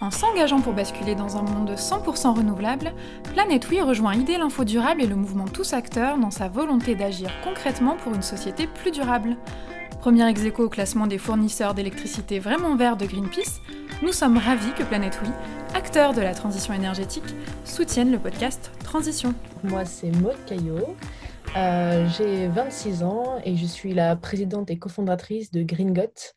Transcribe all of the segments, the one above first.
En s'engageant pour basculer dans un monde 100% renouvelable, Planète rejoint Idée l'Info Durable et le mouvement Tous Acteurs dans sa volonté d'agir concrètement pour une société plus durable. Premier ex au classement des fournisseurs d'électricité vraiment verts de Greenpeace, nous sommes ravis que Planète acteur de la transition énergétique, soutienne le podcast Transition. Moi, c'est Maud Caillot. Euh, j'ai 26 ans et je suis la présidente et cofondatrice de GreenGot,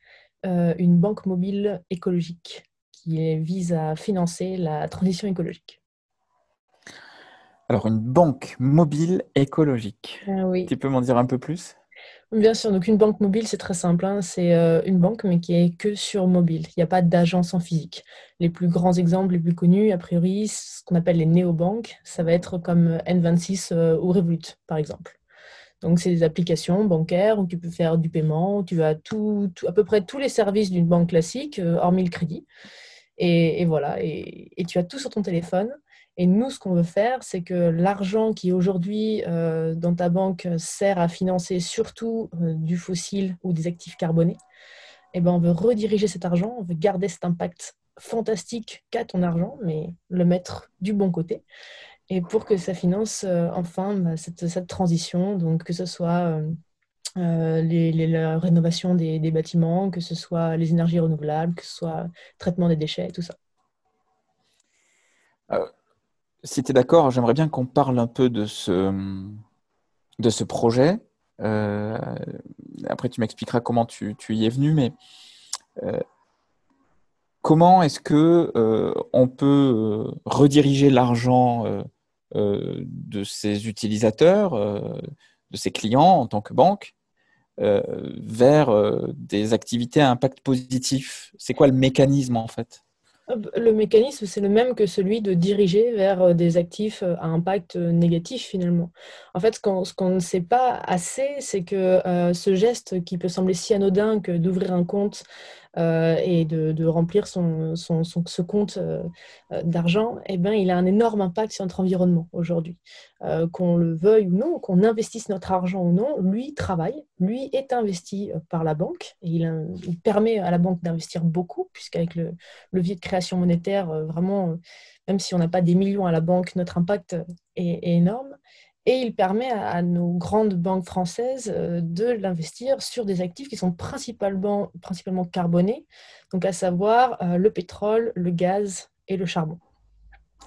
euh, une banque mobile écologique qui vise à financer la transition écologique. Alors, une banque mobile écologique. Ah oui. Tu peux m'en dire un peu plus? Bien sûr, donc une banque mobile, c'est très simple. Hein. C'est euh, une banque, mais qui est que sur mobile. Il n'y a pas d'agence en physique. Les plus grands exemples, les plus connus, a priori, ce qu'on appelle les néobanques, ça va être comme N26 euh, ou Revolut, par exemple. Donc, c'est des applications bancaires où tu peux faire du paiement, où tu as tout, à peu près tous les services d'une banque classique, euh, hormis le crédit. Et, voilà, et, tu as tout sur ton téléphone. Et nous, ce qu'on veut faire, c'est que l'argent qui aujourd'hui euh, dans ta banque sert à financer surtout euh, du fossile ou des actifs carbonés, eh ben, on veut rediriger cet argent, on veut garder cet impact fantastique qu'a ton argent, mais le mettre du bon côté. Et pour que ça finance euh, enfin bah, cette, cette, transition, donc que ce soit euh, les, la rénovation des, bâtiments, que ce soit les énergies renouvelables, que ce soit traitement des déchets, tout ça. Euh, si tu es d'accord, j'aimerais bien qu'on parle un peu de ce, de ce projet. Euh, après, tu m'expliqueras comment tu, tu, y es venu, mais comment est-ce que on peut rediriger l'argent de ses utilisateurs, de ses clients en tant que banque, vers euh, des activités à impact positif C'est quoi le mécanisme en fait? Le mécanisme, c'est le même que celui de diriger vers euh, des actifs à impact négatif finalement. En fait, ce qu'on ne sait pas assez, c'est que ce geste qui peut sembler si anodin que d'ouvrir un compte euh, et de, remplir ce compte euh, euh, d'argent, eh ben, il a un énorme impact sur notre environnement aujourd'hui. qu'on le veuille ou non, qu'on investisse notre argent ou non, lui travaille, lui est investi par la banque et il, permet à la banque d'investir beaucoup, puisqu'avec le levier de création monétaire, vraiment, même si on n'a pas des millions à la banque, notre impact est énorme et il permet à, nos grandes banques françaises euh, de l'investir sur des actifs qui sont principalement, principalement carbonés, donc à savoir euh, le pétrole, le gaz et le charbon.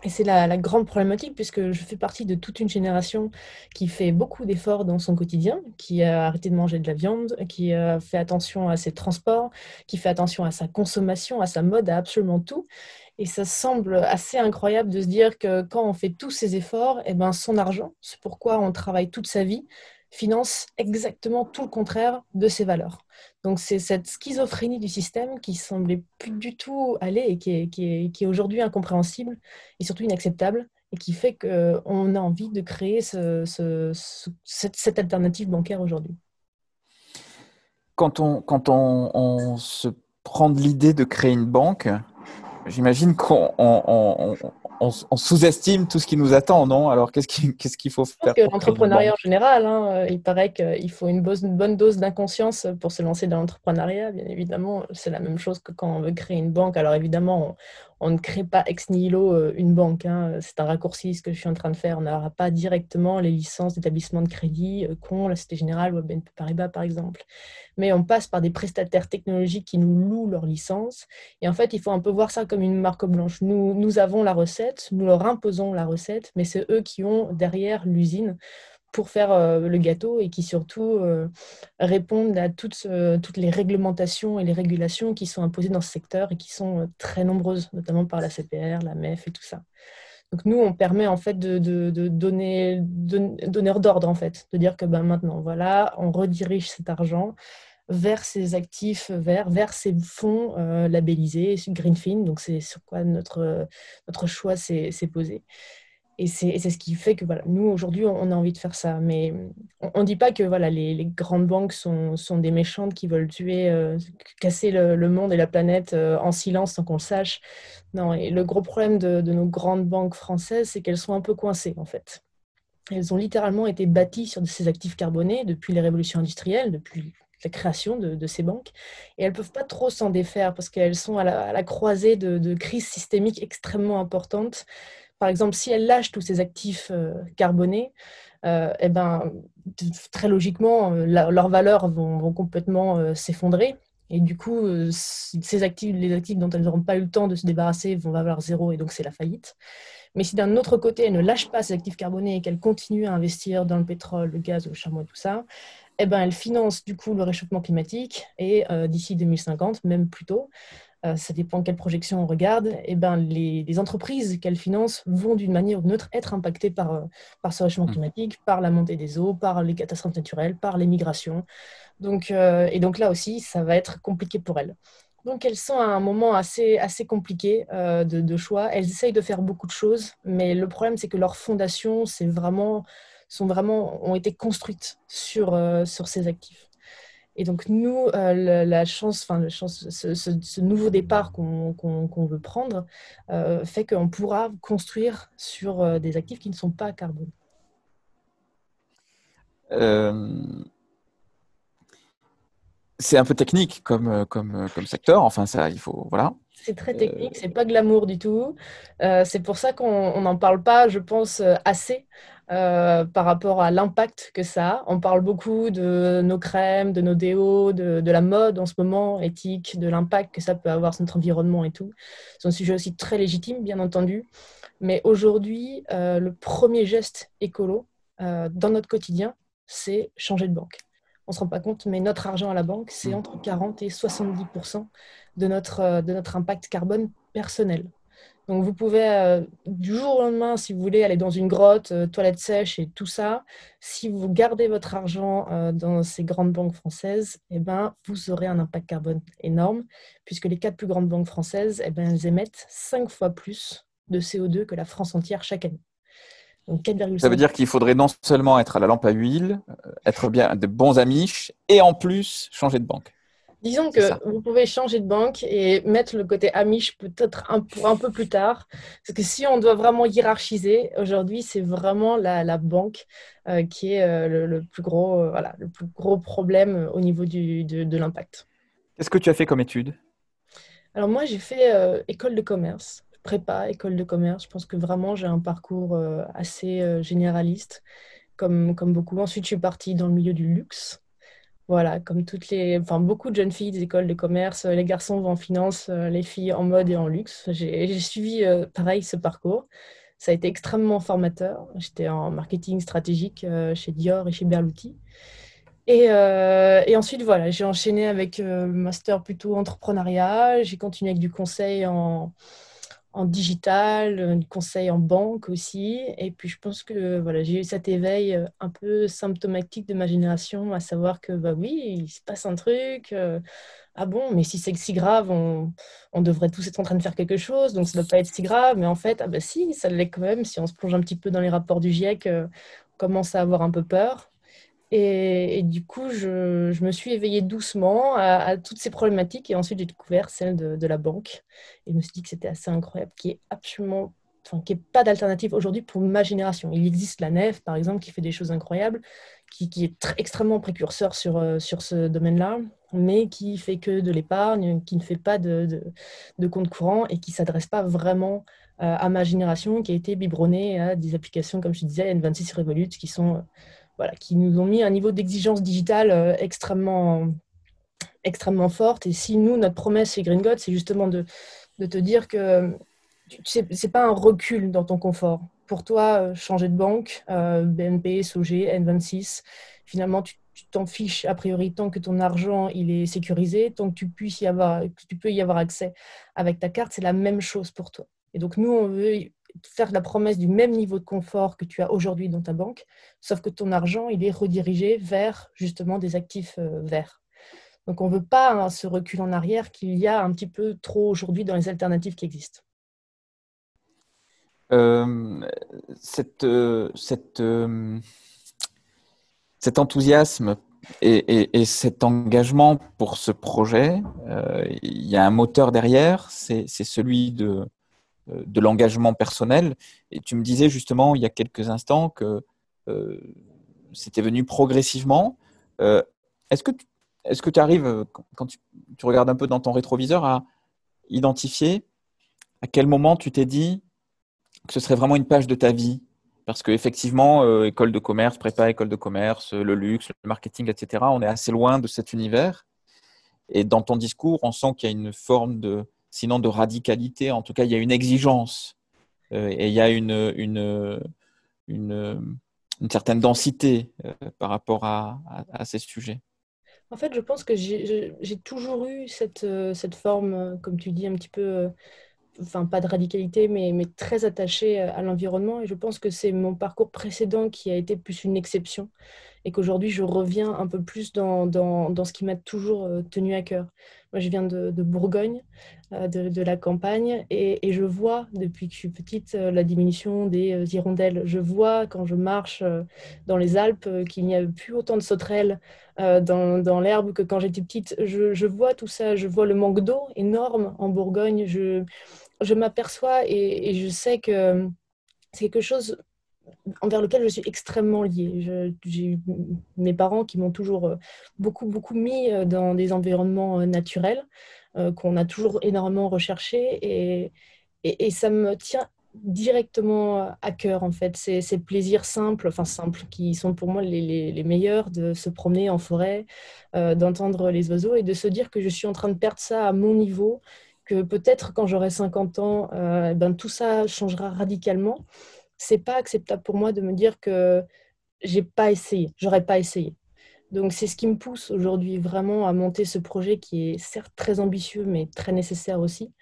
Et c'est la, grande problématique puisque je fais partie de toute une génération qui fait beaucoup d'efforts dans son quotidien, qui a arrêté de manger de la viande, qui a fait attention à ses transports, qui fait attention à sa consommation, à sa mode, à absolument tout. Et ça semble assez incroyable de se dire que quand on fait tous ces efforts, eh ben son argent, c'est pourquoi on travaille toute sa vie, finance exactement tout le contraire de ses valeurs. Donc c'est cette schizophrénie du système qui semblait plus du tout aller et qui est, qui est, aujourd'hui incompréhensible et surtout inacceptable et qui fait qu'on a envie de créer ce, cette, cette, alternative bancaire aujourd'hui. Quand on, quand on, on se prend de l'idée de créer une banque, j'imagine qu'on on, sous-estime tout ce qui nous attend, non? Alors qu'est-ce qu'il faut faire L'entrepreneuriat en général, hein, euh, il paraît qu'il faut une, une, bonne dose d'inconscience pour se lancer dans l'entrepreneuriat. Bien évidemment, c'est la même chose que quand on veut créer une banque. Alors évidemment, on ne crée pas ex nihilo euh, une banque. Hein. C'est un raccourci ce que je suis en train de faire. On n'aura pas directement les licences d'établissement de crédit qu'ont la Cité Générale ou BNP Paribas, par exemple. Mais on passe par des prestataires technologiques qui nous louent leurs licences. Et en fait, il faut un peu voir ça comme une marque blanche. Nous, nous avons la recette, nous leur imposons la recette, mais c'est eux qui ont derrière l'usine pour faire euh, le gâteau et qui surtout euh, répondent à toutes, euh, toutes les réglementations et les régulations qui sont imposées dans ce secteur et qui sont très nombreuses, notamment par la CPR, la MEF et tout ça. Donc nous, on permet en fait de, de, donner donneur d'ordre en fait, de dire que ben, maintenant, voilà, on redirige cet argent vers ces actifs verts, vers ces fonds labellisés, Greenfin, donc c'est sur quoi notre, notre choix s'est posé. Et c'est ce qui fait que voilà, nous, aujourd'hui, on, a envie de faire ça. Mais on ne dit pas que voilà, les, grandes banques sont, sont, des méchantes qui veulent tuer, euh, casser le, monde et la planète euh, en silence sans qu'on le sache. Non, et le gros problème de, de nos grandes banques françaises, c'est qu'elles sont un peu coincées, en fait. Elles ont littéralement été bâties sur ces actifs carbonés depuis les révolutions industrielles, depuis la création de, ces banques. Et elles ne peuvent pas trop s'en défaire parce qu'elles sont à la, croisée de, crises systémiques extrêmement importantes. Par exemple, si elles lâchent tous ces actifs euh, carbonés, euh, eh ben, très logiquement, euh, leurs valeurs vont, complètement s'effondrer. Et du coup, ces actifs, les actifs dont elles n'auront pas eu le temps de se débarrasser vont valoir zéro et donc c'est la faillite. Mais si d'un autre côté, elles ne lâchent pas ces actifs carbonés et qu'elles continuent à investir dans le pétrole, le gaz, le charbon et tout ça, eh ben, elle finance du coup le réchauffement climatique et d'ici 2050, même plus tôt, ça dépend de quelle projection on regarde, eh ben, les, entreprises qu'elle finance vont d'une manière ou d'une autre être impactées par, euh, par ce réchauffement mmh. climatique, par la montée des eaux, par les catastrophes naturelles, par les migrations. Donc, et donc là aussi, ça va être compliqué pour elles. Donc elles sont à un moment assez, assez compliqué de, de, choix. Elles essayent de faire beaucoup de choses, mais le problème c'est que leur fondation, c'est vraiment sont vraiment, ont été construites sur, euh, sur ces actifs. Et donc, nous, euh, la, chance, enfin, la chance, ce, nouveau départ qu'on veut prendre euh, fait qu'on pourra construire sur des actifs qui ne sont pas carbone. C'est un peu technique comme, comme, comme secteur. Enfin, ça, il faut. Voilà. C'est très technique, c'est pas glamour du tout. c'est pour ça qu'on n'en parle pas, je pense, assez euh, par rapport à l'impact que ça a. On parle beaucoup de nos crèmes, de nos déos, de, la mode en ce moment, éthique, de l'impact que ça peut avoir sur notre environnement et tout. C'est un sujet aussi très légitime, bien entendu. Mais aujourd'hui, euh, le premier geste écolo euh, dans notre quotidien, c'est changer de banque. On ne se rend pas compte, mais notre argent à la banque, c'est entre 40 et 70 de notre, de notre impact carbone personnel. Donc vous pouvez euh, du jour au lendemain, si vous voulez, aller dans une grotte, euh, toilette sèche et tout ça. Si vous gardez votre argent euh, dans ces grandes banques françaises, eh ben, vous aurez un impact carbone énorme, puisque les quatre plus grandes banques françaises, eh ben, elles émettent cinq fois plus de CO2 que la France entière chaque année. Donc ça veut dire qu'il faudrait non seulement être à la lampe à huile, être bien de bons amis et en plus changer de banque. Disons que vous pouvez changer de banque et mettre le côté Amish peut-être un, pour un peu plus tard. Parce que si on doit vraiment hiérarchiser, aujourd'hui, c'est vraiment la, banque euh, qui est euh, le, plus gros, euh, voilà, le plus gros problème au niveau du, de, de l'impact. Qu'est-ce que tu as fait comme étude? Alors moi, j'ai fait école de commerce, prépa, école de commerce. Je pense que vraiment, j'ai un parcours assez généraliste, comme, comme beaucoup. Ensuite, je suis partie dans le milieu du luxe. Voilà, comme toutes les, enfin beaucoup de jeunes filles des écoles de commerce, euh, les garçons vont en finance, euh, les filles en mode et en luxe. J'ai suivi euh, pareil ce parcours. Ça a été extrêmement formateur. J'étais en marketing stratégique chez Dior et chez Berluti. Et, et ensuite, voilà, j'ai enchaîné avec master plutôt entrepreneuriat. J'ai continué avec du conseil en, en digital, euh, conseil en banque aussi. Et puis je pense que voilà, j'ai eu cet éveil euh, un peu symptomatique de ma génération, à savoir que bah oui, il se passe un truc. Euh, ah bon, mais si c'est si grave, on, devrait tous être en train de faire quelque chose, donc ça ne doit pas être si grave. Mais en fait, ah bah si, ça l'est quand même. Si on se plonge un petit peu dans les rapports du GIEC, on commence à avoir un peu peur. Et, du coup, je, me suis éveillée doucement à, toutes ces problématiques et ensuite j'ai découvert celle de, la banque. Et je me suis dit que c'était assez incroyable, qui est absolument, enfin, pas d'alternative aujourd'hui pour ma génération. Il existe la NEF, par exemple, qui fait des choses incroyables, qui, est extrêmement précurseur sur, euh, sur ce domaine-là, mais qui fait que de l'épargne, qui ne fait pas de, compte courant et qui s'adresse pas vraiment euh, à ma génération, qui a été biberonnée à des applications, comme je disais, N26 Revolut, qui sont voilà, qui nous ont mis un niveau d'exigence digitale euh, extrêmement, extrêmement forte. Et si nous, notre promesse chez Green God, c'est justement de, de, te dire que ce n'est pas un recul dans ton confort. Pour toi, euh, changer de banque, BNP, SOG, N26, finalement, tu t'en fiches a priori tant que ton argent il est sécurisé, tant que tu, puisses y avoir, que tu peux y avoir accès avec ta carte, c'est la même chose pour toi. Et donc nous, on veut faire la promesse du même niveau de confort que tu as aujourd'hui dans ta banque, sauf que ton argent, il est redirigé vers justement des actifs euh, verts. Donc on ne veut pas hein, ce recul en arrière qu'il y a un petit peu trop aujourd'hui dans les alternatives qui existent. Euh, cette, euh, cet enthousiasme et, et, cet engagement pour ce projet, il y a un moteur derrière, c'est celui de, de l'engagement personnel. Et tu me disais justement il y a quelques instants que euh, c'était venu progressivement. Euh, est-ce que tu arrives, quand tu, regardes un peu dans ton rétroviseur, à identifier à quel moment tu t'es dit que ce serait vraiment une page de ta vie? Parce qu'effectivement, euh, école de commerce, prépa, école de commerce, le luxe, le marketing, etc., on est assez loin de cet univers. Et dans ton discours, on sent qu'il y a une forme de, sinon de radicalité, en tout cas, il y a une exigence euh, et il y a une, une, une, certaine densité euh, par rapport à, à, ces sujets. En fait, je pense que j'ai toujours eu cette, euh, cette forme, comme tu dis, un petit peu enfin pas de radicalité, mais, mais très attachée à l'environnement. Et je pense que c'est mon parcours précédent qui a été plus une exception et qu'aujourd'hui je reviens un peu plus dans, dans, dans ce qui m'a toujours euh, tenu à cœur. Moi, je viens de, de Bourgogne, euh, de, de, la campagne, et, et, je vois depuis que je suis petite euh, la diminution des hirondelles. Je vois quand je marche dans les Alpes qu'il n'y a plus autant de sauterelles dans, dans l'herbe que quand j'étais petite. Je, je, vois tout ça, je vois le manque d'eau énorme en Bourgogne. Je, je m'aperçois et, et, je sais que c'est quelque chose envers lequel je suis extrêmement liée. J'ai eu mes parents qui m'ont toujours euh, beaucoup, beaucoup mis euh, dans des environnements euh, naturels, qu'on a toujours énormément recherché, et, et, ça me tient directement à cœur, en fait. Ces, ces, plaisirs simples, enfin simples, qui sont pour moi les, les, meilleurs, de se promener en forêt, d'entendre les oiseaux, et de se dire que je suis en train de perdre ça à mon niveau, que peut-être quand j'aurai 50 ans, ben, tout ça changera radicalement c'est pas acceptable pour moi de me dire que j'ai pas essayé, j'aurais pas essayé. Donc c'est ce qui me pousse aujourd'hui vraiment à monter ce projet qui est certes très ambitieux mais très nécessaire aussi.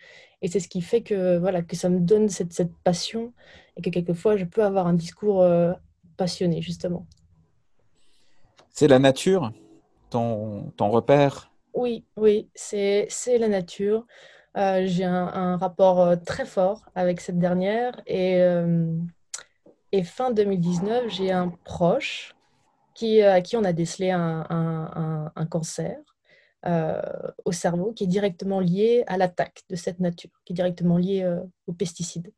Et c'est ce qui fait que voilà que ça me donne cette, cette passion et que quelquefois je peux avoir un discours euh, passionné justement. C'est la nature, ton, ton repère? Oui, oui, c'est la nature. Euh, j'ai un, un, rapport euh, très fort avec cette dernière et et fin 2019, j'ai un proche qui, euh, à qui on a décelé un, cancer euh, au cerveau qui est directement lié à l'attaque de cette nature, qui est directement lié euh, aux pesticides.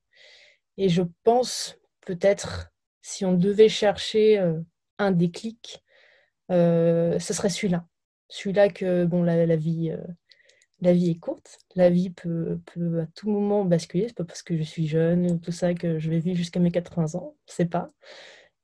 Et je pense peut-être, si on devait chercher un déclic, ce serait celui-là. Celui-là que bon, la vie la vie est courte, la vie peut, à tout moment basculer, c'est pas parce que je suis jeune, tout ça, que je vais vivre jusqu'à mes 80 ans, c'est pas.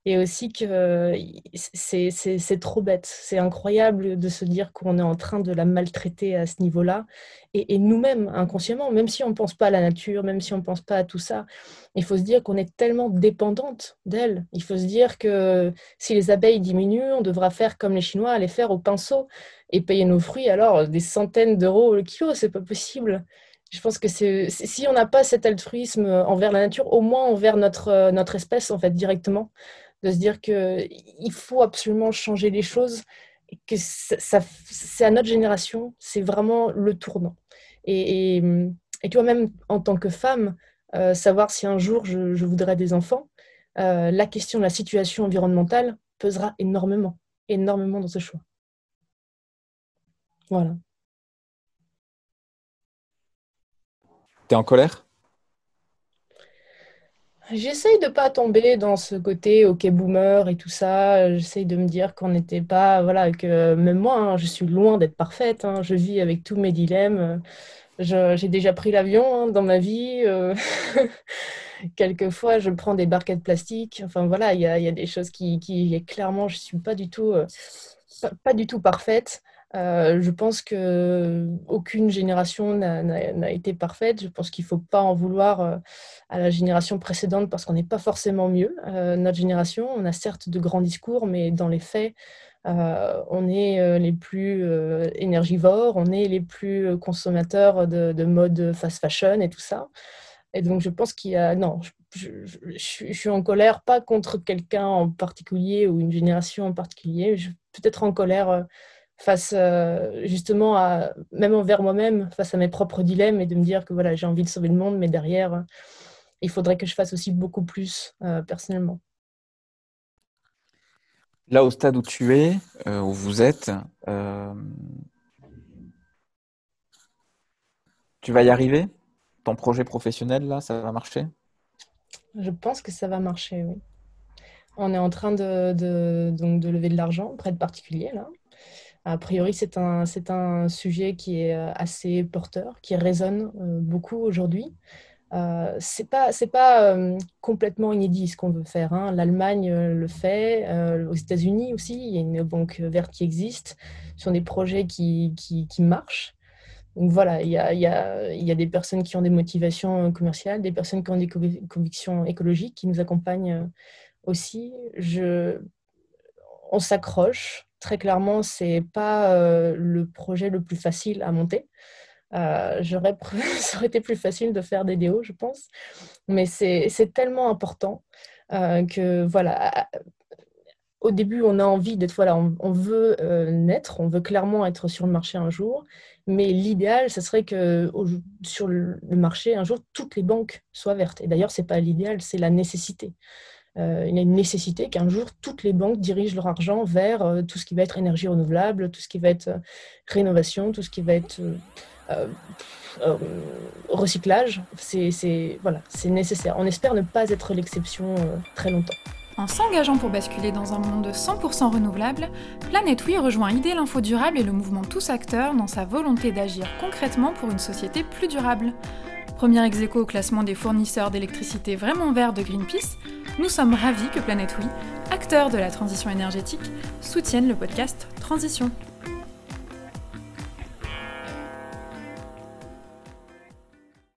Et aussi que c'est trop bête, c'est incroyable de se dire qu'on est en train de la maltraiter à ce niveau-là. Et, nous-mêmes, inconsciemment, même si on ne pense pas à la nature, même si on ne pense pas à tout ça, il faut se dire qu'on est tellement dépendante d'elle. Il faut se dire que si les abeilles diminuent, on devra faire comme les Chinois, les faire au pinceau et payer nos fruits alors des centaines d'euros le kilo, c'est pas possible. Je pense que c'est si on n'a pas cet altruisme envers la nature, au moins envers notre, notre espèce en fait directement, de se dire que il faut absolument changer les choses, et que ça, c'est à notre génération, c'est vraiment le tournant. Et, et, tu vois même en tant que femme, euh, savoir si un jour je, je voudrais des enfants, euh, la question de la situation environnementale pesera énormément, énormément dans ce choix. Voilà. T'es en colère? J'essaye de pas tomber dans ce côté ok boomer et tout ça. J'essaye de me dire qu'on n'était pas voilà que même moi hein, je suis loin d'être parfaite. Hein. Je vis avec tous mes dilemmes. J'ai déjà pris l'avion hein, dans ma vie. Euh. Quelquefois, je prends des barquettes plastiques. Enfin voilà, il y a, des choses qui, clairement je suis pas du tout euh, pas, du tout parfaite. Euh, je pense qu'aucune génération n'a été parfaite. Je pense qu'il ne faut pas en vouloir euh, à la génération précédente parce qu'on n'est pas forcément mieux. Euh, notre génération, on a certes de grands discours, mais dans les faits, on est les plus énergivores, on est les plus consommateurs de, mode fast fashion et tout ça. Et donc, je pense qu'il y a. Non, je, je, suis en colère, pas contre quelqu'un en particulier ou une génération en particulier. Peut-être en colère face euh, justement à, même envers moi-même, face à mes propres dilemmes et de me dire que voilà, j'ai envie de sauver le monde, mais derrière, il faudrait que je fasse aussi beaucoup plus euh, personnellement. Là, au stade où tu es, euh, où vous êtes, tu vas y arriver? Ton projet professionnel, là, ça va marcher? Je pense que ça va marcher, oui. On est en train de, de, donc, de lever de l'argent auprès de particuliers, là. A priori, c'est un, c'est un sujet qui est assez porteur, qui résonne beaucoup aujourd'hui. Euh, c'est pas c'est pas euh, complètement inédit ce qu'on veut faire. Hein. L'Allemagne euh, le fait, aux États-Unis aussi, il y a une banque verte qui existe. Ce sont des projets qui, qui, marchent. Donc voilà, il y, a, y a, y, a, des personnes qui ont des motivations commerciales, des personnes qui ont des convictions écologiques qui nous accompagnent aussi. Je, on s'accroche. Très clairement, c'est pas le projet le plus facile à monter. Euh, j'aurais, ça aurait été plus facile de faire des déos, je pense. Mais c'est, tellement important euh, que, voilà, au début, on a envie d'être, voilà, on, veut euh, naître, on veut clairement être sur le marché un jour. Mais l'idéal, ce serait que sur le marché, un jour, toutes les banques soient vertes. Et d'ailleurs, ce n'est pas l'idéal, c'est la nécessité. Il y a une nécessité qu'un jour, toutes les banques dirigent leur argent vers tout ce qui va être énergie renouvelable, tout ce qui va être rénovation, tout ce qui va être euh, euh, recyclage, c'est voilà, nécessaire. On espère ne pas être l'exception euh, très longtemps. En s'engageant pour basculer dans un monde 100% renouvelable, Planète rejoint Idée l'Info Durable et le mouvement Tous Acteurs dans sa volonté d'agir concrètement pour une société plus durable. Premier ex au classement des fournisseurs d'électricité vraiment verts de Greenpeace, nous sommes ravis que Planète Oui, acteur de la transition énergétique, soutienne le podcast Transition.